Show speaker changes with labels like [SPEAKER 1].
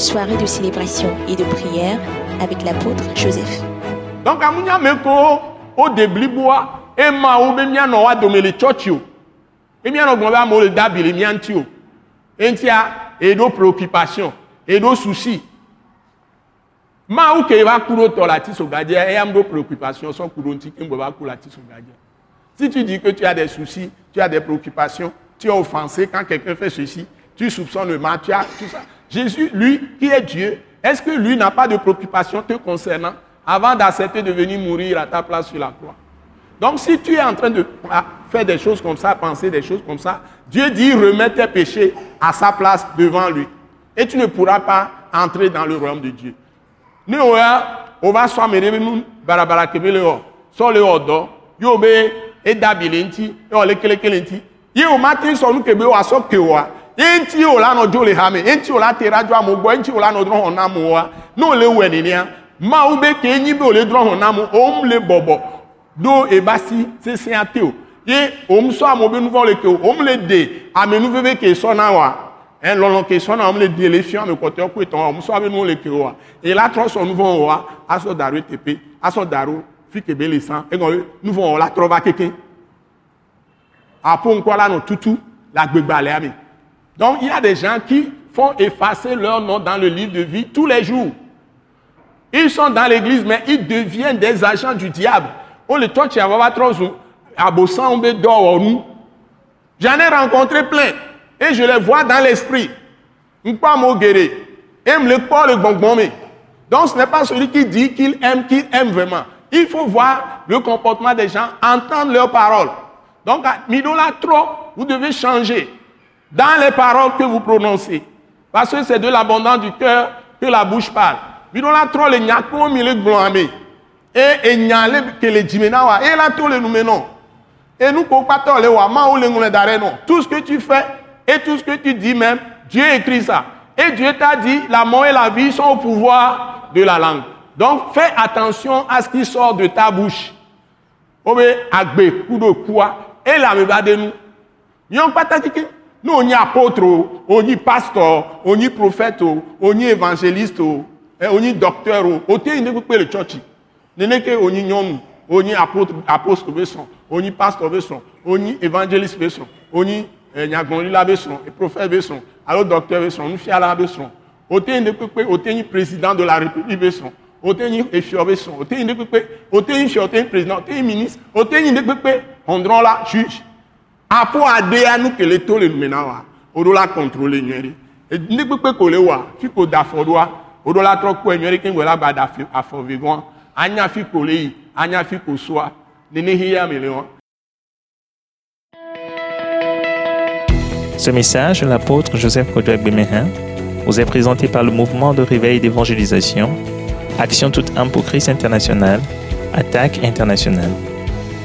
[SPEAKER 1] soirée de célébration et de prière avec l'apôtre Joseph.
[SPEAKER 2] Donc, amunya meko o debli boa e ma o be mia no wa do mele church o. E mia no gbon ba mo le dabili mia nti o. Entia e do préoccupation, e do souci. Ma ou ke va kuro to la ti so gadje e am do préoccupation so kuro nti ke mbo ba. Si tu dis que tu as des soucis, tu as des préoccupations, tu es offensé quand quelqu'un fait ceci, tu soupçonnes le as tout ça. Jésus, lui, qui est Dieu, est-ce que lui n'a pas de préoccupation te concernant avant d'accepter de venir mourir à ta place sur la croix? Donc si tu es en train de faire des choses comme ça, penser des choses comme ça, Dieu dit remets tes péchés à sa place devant lui. Et tu ne pourras pas entrer dans le royaume de Dieu. Nous, on va le odo, edabile nti, nti. O. enti o la no jo le ha me. Enti o la te radio amogbo enti o la no dro hon na mo wa. No le we ni nia ma u be ke nyi be o le dro hon na o m le bobo. Do e basi se se ate o. Ye o m so amobe nu vo le ke o m le de. Ame nu ve ke so na wa. En lo lo ke so na o m le de le fian me ko te o ku ton o m so abe nu le ke wa. E la tro so nu vo wa aso daru tepe. Aso daru fi ke be le san. E go nu vo la tro va keke apo nko la no tutu la gbegba le ami donc, il y a des gens qui font effacer leur nom dans le livre de vie tous les jours. Ils sont dans l'église, mais ils deviennent des agents du diable. On J'en ai rencontré plein. Et je les vois dans l'esprit. Donc, ce n'est pas celui qui dit qu'il aime, qu'il aime vraiment. Il faut voir le comportement des gens, entendre leurs paroles. Donc, Midola trop, vous devez changer dans les paroles que vous prononcez. Parce que c'est de l'abondance du cœur que la bouche parle. Mais on a trop les nyako mille glomé. Et et nyale que les jimenawa et là tous les nous Et nous pour pas les wa ma ou les non. Tout ce que tu fais et tout ce que tu dis même, Dieu écrit ça. Et Dieu t'a dit la mort et la vie sont au pouvoir de la langue. Donc fais attention à ce qui sort de ta bouche. Obe agbe de quoi et la me va de nous. Yon pas nous, on y apôtre, on y pasteur, on y prophète, on y évangéliste, eh, on y docteur, on y le church. On y nyonu, on y apôtre, on y pasteur on y évangéliste on y nyagonlila beson, prophète beson, alors docteur beson, nous pepe, ote ni président de la République ni pepe, ote ni fio, ote ni président, ote ni ministre, on la juge
[SPEAKER 3] Ce message, l'apôtre Joseph Kodouak Bemehin, vous est présenté par le mouvement de réveil d'évangélisation, Action toute âme pour Attaque internationale.